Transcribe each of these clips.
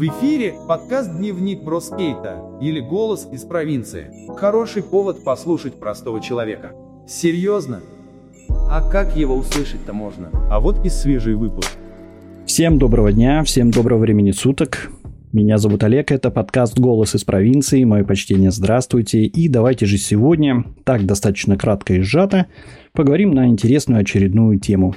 В эфире подкаст «Дневник Броскейта» или «Голос из провинции». Хороший повод послушать простого человека. Серьезно? А как его услышать-то можно? А вот и свежий выпуск. Всем доброго дня, всем доброго времени суток. Меня зовут Олег, это подкаст «Голос из провинции». Мое почтение, здравствуйте. И давайте же сегодня, так достаточно кратко и сжато, поговорим на интересную очередную тему.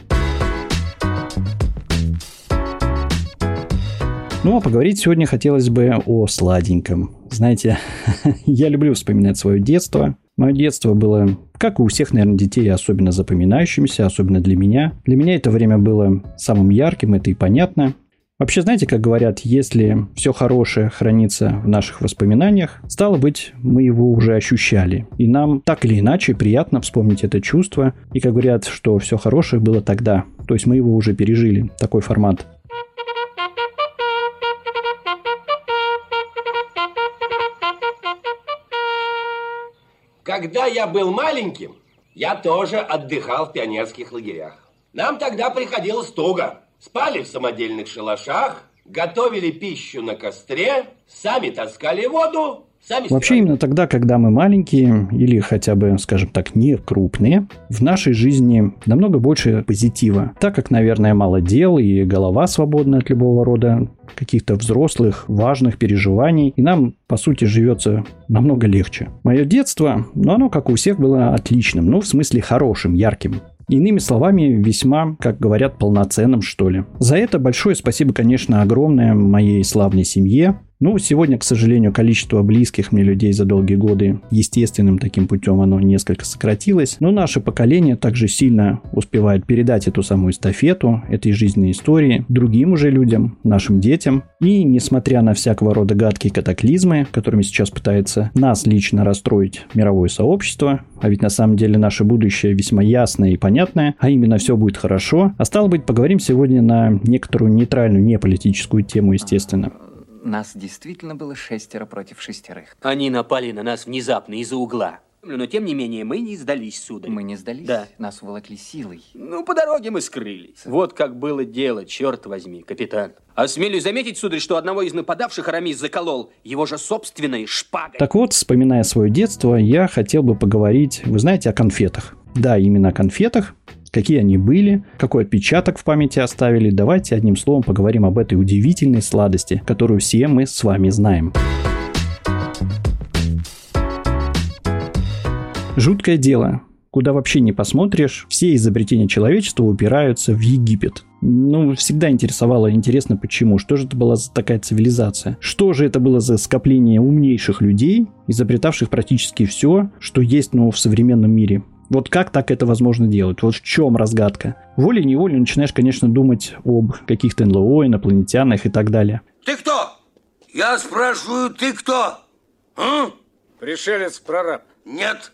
Ну, а поговорить сегодня хотелось бы о сладеньком. Знаете, я люблю вспоминать свое детство. Мое детство было, как и у всех, наверное, детей, особенно запоминающимся, особенно для меня. Для меня это время было самым ярким, это и понятно. Вообще, знаете, как говорят, если все хорошее хранится в наших воспоминаниях, стало быть, мы его уже ощущали. И нам так или иначе приятно вспомнить это чувство. И как говорят, что все хорошее было тогда. То есть мы его уже пережили. Такой формат. Когда я был маленьким, я тоже отдыхал в пионерских лагерях. Нам тогда приходилось туго. Спали в самодельных шалашах, готовили пищу на костре, сами таскали воду, Вообще именно тогда, когда мы маленькие или хотя бы, скажем так, не крупные, в нашей жизни намного больше позитива, так как, наверное, мало дел и голова свободна от любого рода каких-то взрослых, важных переживаний, и нам, по сути, живется намного легче. Мое детство, ну, оно, как у всех, было отличным, ну, в смысле хорошим, ярким. Иными словами, весьма, как говорят, полноценным, что ли. За это большое спасибо, конечно, огромное моей славной семье, ну, сегодня, к сожалению, количество близких мне людей за долгие годы естественным таким путем оно несколько сократилось. Но наше поколение также сильно успевает передать эту самую эстафету этой жизненной истории другим уже людям, нашим детям. И несмотря на всякого рода гадкие катаклизмы, которыми сейчас пытается нас лично расстроить мировое сообщество, а ведь на самом деле наше будущее весьма ясное и понятное, а именно все будет хорошо, а стало быть, поговорим сегодня на некоторую нейтральную, не политическую тему, естественно. Нас действительно было шестеро против шестерых. Они напали на нас внезапно из-за угла. Но, тем не менее, мы не сдались, сударь. Мы не сдались? Да. Нас волокли силой. Ну, по дороге мы скрылись. Вот как было дело, черт возьми, капитан. Осмелюсь заметить, сударь, что одного из нападавших Арамис заколол его же собственной шпагой. Так вот, вспоминая свое детство, я хотел бы поговорить, вы знаете, о конфетах. Да, именно о конфетах, какие они были, какой отпечаток в памяти оставили. Давайте одним словом поговорим об этой удивительной сладости, которую все мы с вами знаем. Жуткое дело. Куда вообще не посмотришь, все изобретения человечества упираются в Египет. Ну, всегда интересовало, интересно почему. Что же это была за такая цивилизация? Что же это было за скопление умнейших людей, изобретавших практически все, что есть ну, в современном мире? Вот как так это возможно делать? Вот в чем разгадка? Волей-неволей начинаешь, конечно, думать об каких-то НЛО, инопланетянах и так далее. Ты кто? Я спрашиваю, ты кто? А? Пришелец-прораб. Нет,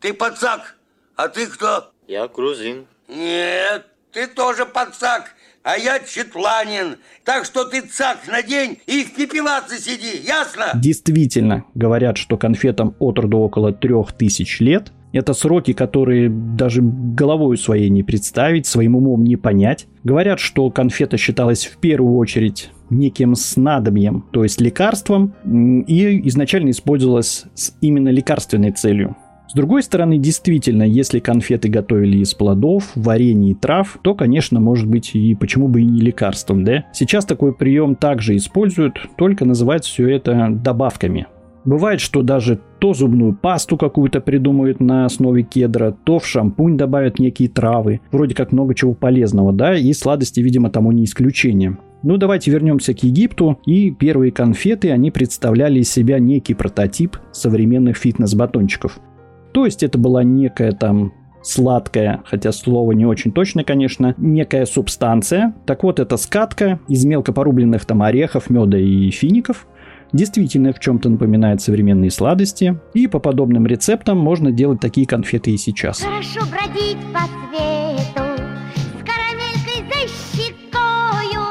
ты пацак. А ты кто? Я грузин. Нет, ты тоже пацак. А я четланин. Так что ты цак надень и в пепелаце сиди, ясно? Действительно, говорят, что конфетам от роду около трех тысяч лет, это сроки, которые даже головой своей не представить, своим умом не понять. Говорят, что конфета считалась в первую очередь неким снадобьем, то есть лекарством, и изначально использовалась с именно лекарственной целью. С другой стороны, действительно, если конфеты готовили из плодов, варенья и трав, то, конечно, может быть и почему бы и не лекарством, да? Сейчас такой прием также используют, только называют все это добавками. Бывает, что даже то зубную пасту какую-то придумают на основе кедра, то в шампунь добавят некие травы. Вроде как много чего полезного, да, и сладости, видимо, тому не исключение. Ну, давайте вернемся к Египту. И первые конфеты, они представляли из себя некий прототип современных фитнес-батончиков. То есть это была некая там сладкая, хотя слово не очень точное, конечно, некая субстанция. Так вот, это скатка из мелко порубленных там орехов, меда и фиников – действительно в чем-то напоминает современные сладости, и по подобным рецептам можно делать такие конфеты и сейчас. Хорошо бродить по свету с карамелькой за щекою.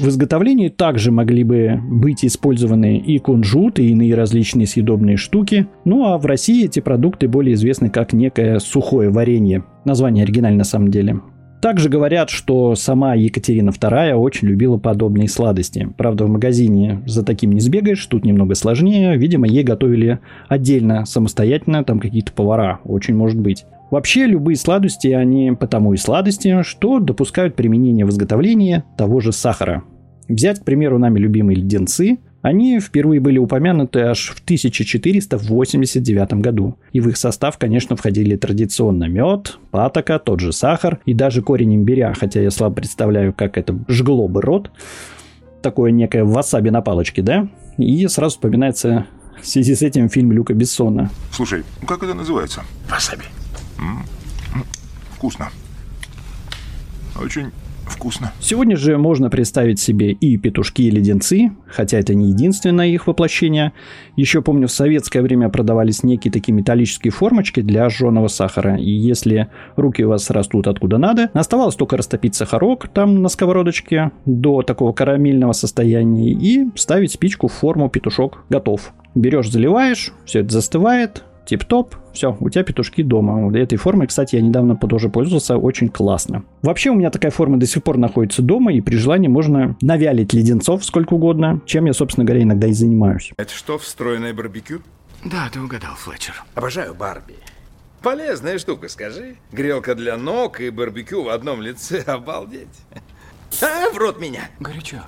В изготовлении также могли бы быть использованы и кунжут, и иные различные съедобные штуки. Ну а в России эти продукты более известны как некое сухое варенье. Название оригинально на самом деле. Также говорят, что сама Екатерина II очень любила подобные сладости. Правда, в магазине за таким не сбегаешь, тут немного сложнее. Видимо, ей готовили отдельно, самостоятельно, там какие-то повара, очень может быть. Вообще, любые сладости, они потому и сладости, что допускают применение в изготовлении того же сахара. Взять, к примеру, нами любимые леденцы – они впервые были упомянуты аж в 1489 году. И в их состав, конечно, входили традиционно мед, патока, тот же сахар и даже корень имбиря, хотя я слабо представляю, как это жгло бы рот. Такое некое васаби на палочке, да? И сразу вспоминается в связи с этим фильм Люка Бессона. Слушай, как это называется? Васаби. М-м-м. Вкусно. Очень Вкусно. Сегодня же можно представить себе и петушки, и леденцы, хотя это не единственное их воплощение. Еще помню, в советское время продавались некие такие металлические формочки для жженого сахара. И если руки у вас растут откуда надо, оставалось только растопить сахарок там на сковородочке до такого карамельного состояния и ставить спичку в форму петушок. Готов. Берешь, заливаешь, все это застывает, тип-топ, все, у тебя петушки дома. Этой формой, кстати, я недавно тоже пользовался, очень классно. Вообще у меня такая форма до сих пор находится дома, и при желании можно навялить леденцов сколько угодно, чем я, собственно говоря, иногда и занимаюсь. Это что, встроенное барбекю? Да, ты угадал, Флетчер. Обожаю Барби. Полезная штука, скажи. Грелка для ног и барбекю в одном лице. Обалдеть. А, в рот меня. Горячо.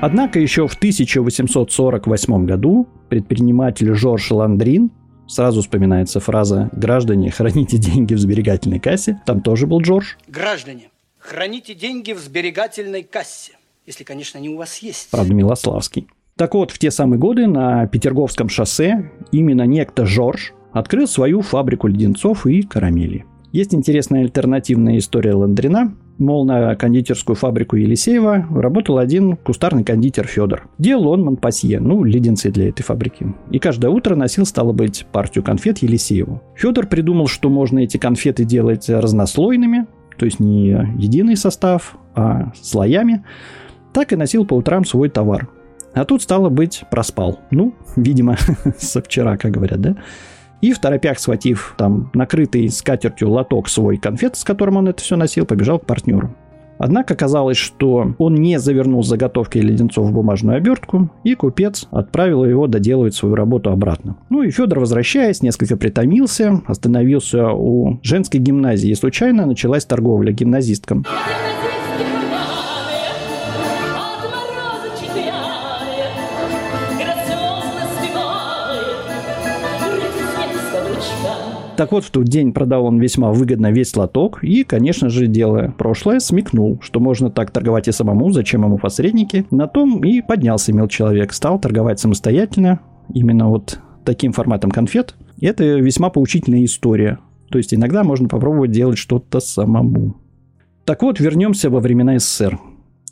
Однако еще в 1848 году предприниматель Жорж Ландрин Сразу вспоминается фраза «Граждане, храните деньги в сберегательной кассе». Там тоже был Джордж. Граждане, храните деньги в сберегательной кассе. Если, конечно, они у вас есть. Правда, Милославский. Так вот, в те самые годы на Петерговском шоссе именно некто Жорж открыл свою фабрику леденцов и карамели. Есть интересная альтернативная история Ландрина. Мол, на кондитерскую фабрику Елисеева работал один кустарный кондитер Федор. Делал он Монпасье, ну, леденцы для этой фабрики. И каждое утро носил, стало быть, партию конфет Елисееву. Федор придумал, что можно эти конфеты делать разнослойными, то есть не единый состав, а слоями. Так и носил по утрам свой товар. А тут, стало быть, проспал. Ну, видимо, со вчера, как говорят, да? И в торопях, схватив там накрытый скатертью лоток свой конфет, с которым он это все носил, побежал к партнеру. Однако оказалось, что он не завернул заготовки леденцов в бумажную обертку, и купец отправил его доделывать свою работу обратно. Ну и Федор, возвращаясь, несколько притомился, остановился у женской гимназии, и случайно началась торговля гимназисткам. Так вот, в тот день продал он весьма выгодно весь лоток и, конечно же, делая прошлое, смекнул, что можно так торговать и самому, зачем ему посредники. На том и поднялся мил человек, стал торговать самостоятельно, именно вот таким форматом конфет. И это весьма поучительная история. То есть иногда можно попробовать делать что-то самому. Так вот, вернемся во времена СССР.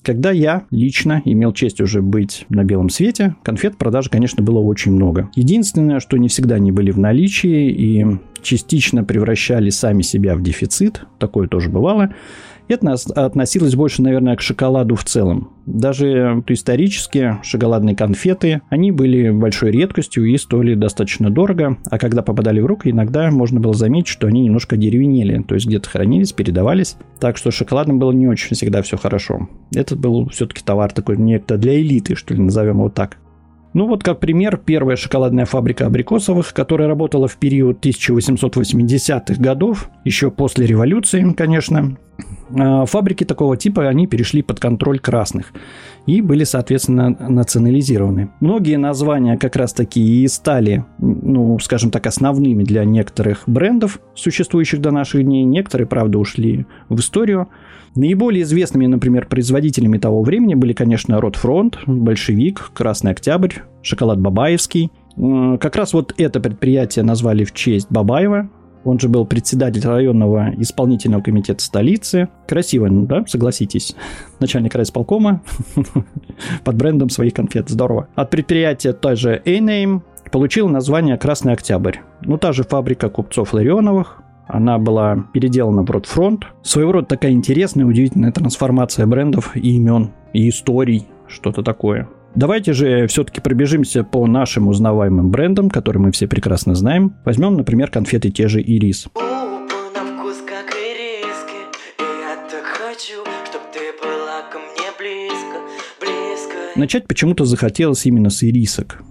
Когда я лично имел честь уже быть на белом свете, конфет продажи, конечно, было очень много. Единственное, что не всегда они были в наличии и частично превращали сами себя в дефицит, такое тоже бывало, это относилось больше, наверное, к шоколаду в целом. Даже исторически шоколадные конфеты, они были большой редкостью и стоили достаточно дорого, а когда попадали в руки, иногда можно было заметить, что они немножко деревенели, то есть где-то хранились, передавались, так что шоколадным было не очень всегда все хорошо. Этот был все-таки товар такой некто для элиты, что ли, назовем его так. Ну вот как пример, первая шоколадная фабрика Абрикосовых, которая работала в период 1880-х годов, еще после революции, конечно. А, фабрики такого типа, они перешли под контроль красных и были, соответственно, национализированы. Многие названия как раз таки и стали, ну, скажем так, основными для некоторых брендов, существующих до наших дней. Некоторые, правда, ушли в историю. Наиболее известными, например, производителями того времени были, конечно, Ротфронт, Большевик, Красный Октябрь, Шоколад Бабаевский. Как раз вот это предприятие назвали в честь Бабаева, он же был председатель районного исполнительного комитета столицы. Красиво, да, согласитесь. Начальник райисполкома под брендом своих конфет. Здорово. От предприятия той же A-Name получил название «Красный Октябрь». Ну, та же фабрика купцов Ларионовых, она была переделана в Ротфронт. Своего рода такая интересная, удивительная трансформация брендов и имен, и историй, что-то такое. Давайте же все-таки пробежимся по нашим узнаваемым брендам, которые мы все прекрасно знаем. Возьмем, например, конфеты те же «Ирис». Начать почему-то захотелось именно с ирисок.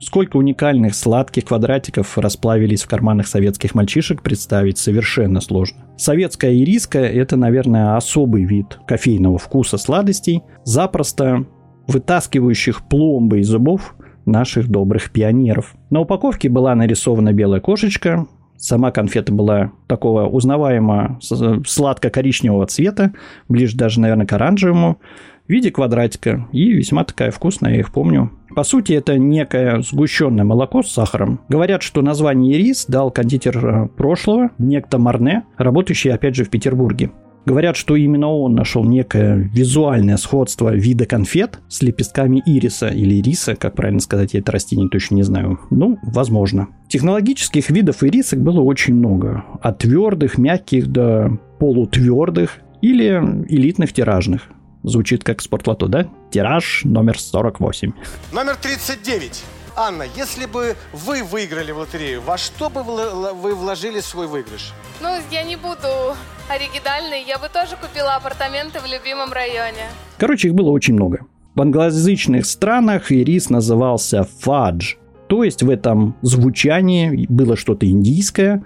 Сколько уникальных сладких квадратиков расплавились в карманах советских мальчишек, представить совершенно сложно. Советская ириска – это, наверное, особый вид кофейного вкуса сладостей, запросто вытаскивающих пломбы из зубов наших добрых пионеров. На упаковке была нарисована белая кошечка, Сама конфета была такого узнаваемо сладко-коричневого цвета, ближе даже, наверное, к оранжевому в виде квадратика. И весьма такая вкусная, я их помню. По сути, это некое сгущенное молоко с сахаром. Говорят, что название рис дал кондитер э, прошлого, некто Марне, работающий, опять же, в Петербурге. Говорят, что именно он нашел некое визуальное сходство вида конфет с лепестками ириса или риса, как правильно сказать, я это растение точно не знаю. Ну, возможно. Технологических видов ирисок было очень много. От твердых, мягких до полутвердых или элитных тиражных. Звучит как спортлото, да? Тираж номер 48. Номер 39. Анна, если бы вы выиграли в лотерею, во что бы вы вложили свой выигрыш? Ну, я не буду оригинальной. Я бы тоже купила апартаменты в любимом районе. Короче, их было очень много. В англоязычных странах ирис назывался фадж. То есть в этом звучании было что-то индийское.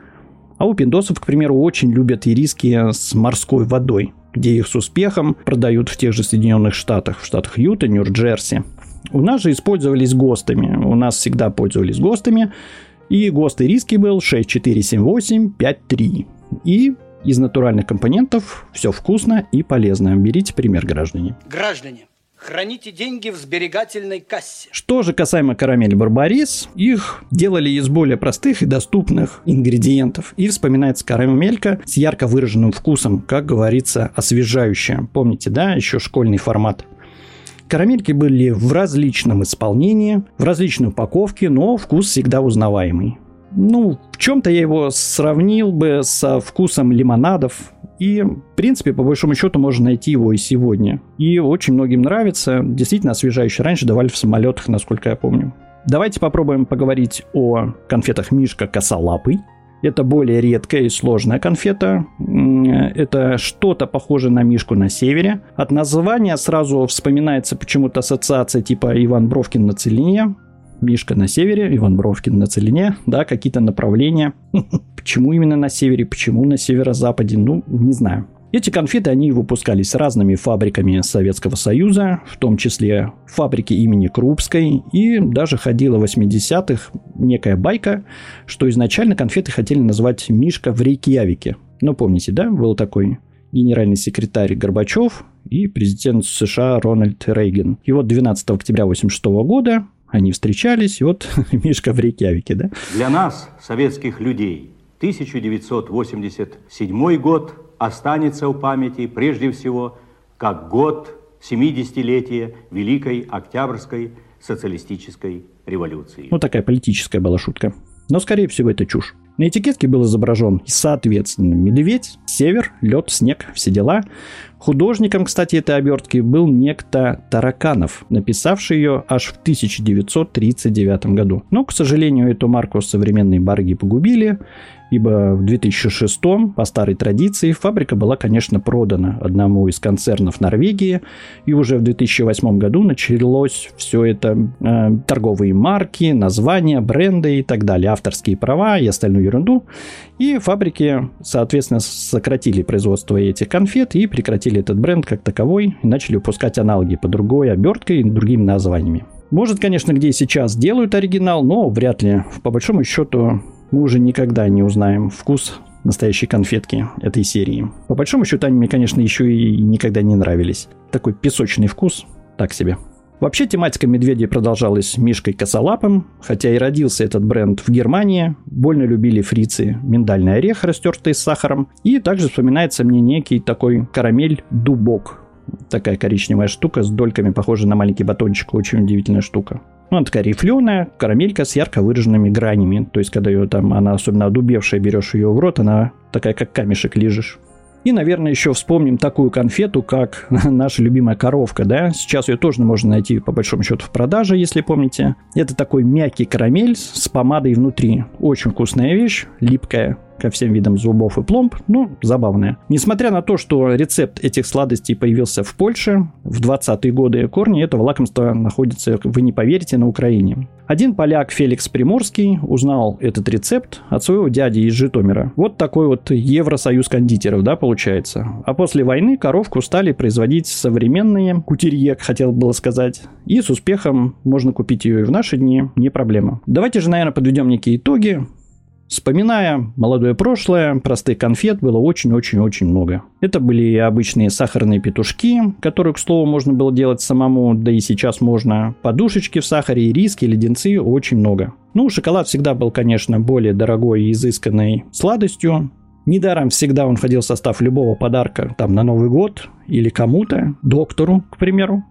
А у пиндосов, к примеру, очень любят ириски с морской водой где их с успехом продают в тех же Соединенных Штатах, в штатах Юта, Нью-Джерси. У нас же использовались ГОСТами. У нас всегда пользовались ГОСТами. И ГОСТ риски был 647853. И из натуральных компонентов все вкусно и полезно. Берите пример, граждане. Граждане, Храните деньги в сберегательной кассе. Что же касаемо карамели Барбарис, их делали из более простых и доступных ингредиентов. И вспоминается карамелька с ярко выраженным вкусом, как говорится, освежающая. Помните, да, еще школьный формат. Карамельки были в различном исполнении, в различной упаковке, но вкус всегда узнаваемый. Ну, в чем-то я его сравнил бы со вкусом лимонадов, и, в принципе, по большому счету, можно найти его и сегодня. И очень многим нравится. Действительно освежающий. Раньше давали в самолетах, насколько я помню. Давайте попробуем поговорить о конфетах Мишка Косолапый. Это более редкая и сложная конфета. Это что-то похоже на мишку на севере. От названия сразу вспоминается почему-то ассоциация типа Иван Бровкин на целине. Мишка на севере, Иван Бровкин на целине, да, какие-то направления. Почему именно на севере, почему на северо-западе, ну, не знаю. Эти конфеты, они выпускались разными фабриками Советского Союза, в том числе фабрики имени Крупской, и даже ходила в 80-х некая байка, что изначально конфеты хотели назвать «Мишка в Рейкьявике». Ну, помните, да, был такой генеральный секретарь Горбачев и президент США Рональд Рейган. И вот 12 октября 1986 года они встречались, и вот Мишка в Рейкьявике, да? Для нас, советских людей, 1987 год останется в памяти прежде всего как год 70-летия Великой Октябрьской социалистической революции. Ну, такая политическая была шутка. Но, скорее всего, это чушь. На этикетке был изображен, соответственно, медведь, север, лед, снег, все дела. Художником, кстати, этой обертки был некто Тараканов, написавший ее аж в 1939 году. Но, к сожалению, эту марку современные барги погубили, ибо в 2006 по старой традиции фабрика была, конечно, продана одному из концернов Норвегии, и уже в 2008 году началось все это э, торговые марки, названия, бренды и так далее, авторские права и остальную ерунду. И фабрики, соответственно, сократили производство этих конфет и прекратили этот бренд как таковой, и начали выпускать аналоги по другой оберткой и другими названиями. Может, конечно, где сейчас делают оригинал, но вряд ли. По большому счету, мы уже никогда не узнаем вкус настоящей конфетки этой серии. По большому счету, они мне, конечно, еще и никогда не нравились. Такой песочный вкус, так себе. Вообще тематика медведей продолжалась Мишкой Косолапым, хотя и родился этот бренд в Германии. Больно любили фрицы миндальный орех, растертый с сахаром. И также вспоминается мне некий такой карамель-дубок. Такая коричневая штука с дольками, похожая на маленький батончик. Очень удивительная штука. Ну, она такая рифленая, карамелька с ярко выраженными гранями. То есть, когда ее там, она особенно одубевшая, берешь ее в рот, она такая, как камешек лежишь. И, наверное, еще вспомним такую конфету, как наша любимая коровка, да? Сейчас ее тоже можно найти, по большому счету, в продаже, если помните. Это такой мягкий карамель с помадой внутри. Очень вкусная вещь, липкая, ко всем видам зубов и пломб, ну, забавная. Несмотря на то, что рецепт этих сладостей появился в Польше в 20-е годы, корни этого лакомства находятся, вы не поверите, на Украине. Один поляк Феликс Приморский узнал этот рецепт от своего дяди из Житомира. Вот такой вот Евросоюз кондитеров, да, получается. А после войны коровку стали производить современные кутерье, хотел было сказать. И с успехом можно купить ее и в наши дни, не проблема. Давайте же, наверное, подведем некие итоги. Вспоминая молодое прошлое, простых конфет было очень-очень-очень много. Это были обычные сахарные петушки, которые, к слову, можно было делать самому, да и сейчас можно. Подушечки в сахаре, ириски, леденцы, очень много. Ну, шоколад всегда был, конечно, более дорогой и изысканной сладостью. Недаром всегда он входил в состав любого подарка, там, на Новый год или кому-то, доктору, к примеру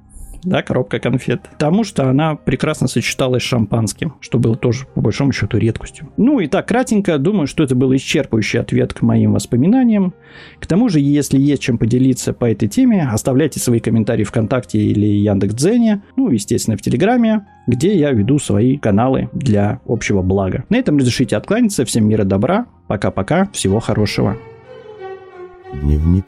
да, коробка конфет. Потому что она прекрасно сочеталась с шампанским, что было тоже, по большому счету, редкостью. Ну и так, кратенько, думаю, что это был исчерпывающий ответ к моим воспоминаниям. К тому же, если есть чем поделиться по этой теме, оставляйте свои комментарии ВКонтакте или Яндекс.Дзене, ну, естественно, в Телеграме, где я веду свои каналы для общего блага. На этом разрешите откланяться. Всем мира добра. Пока-пока. Всего хорошего. Дневник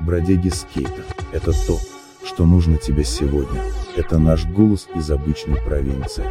бродяги скейта. Это то, что нужно тебе сегодня. Это наш голос из обычной провинции.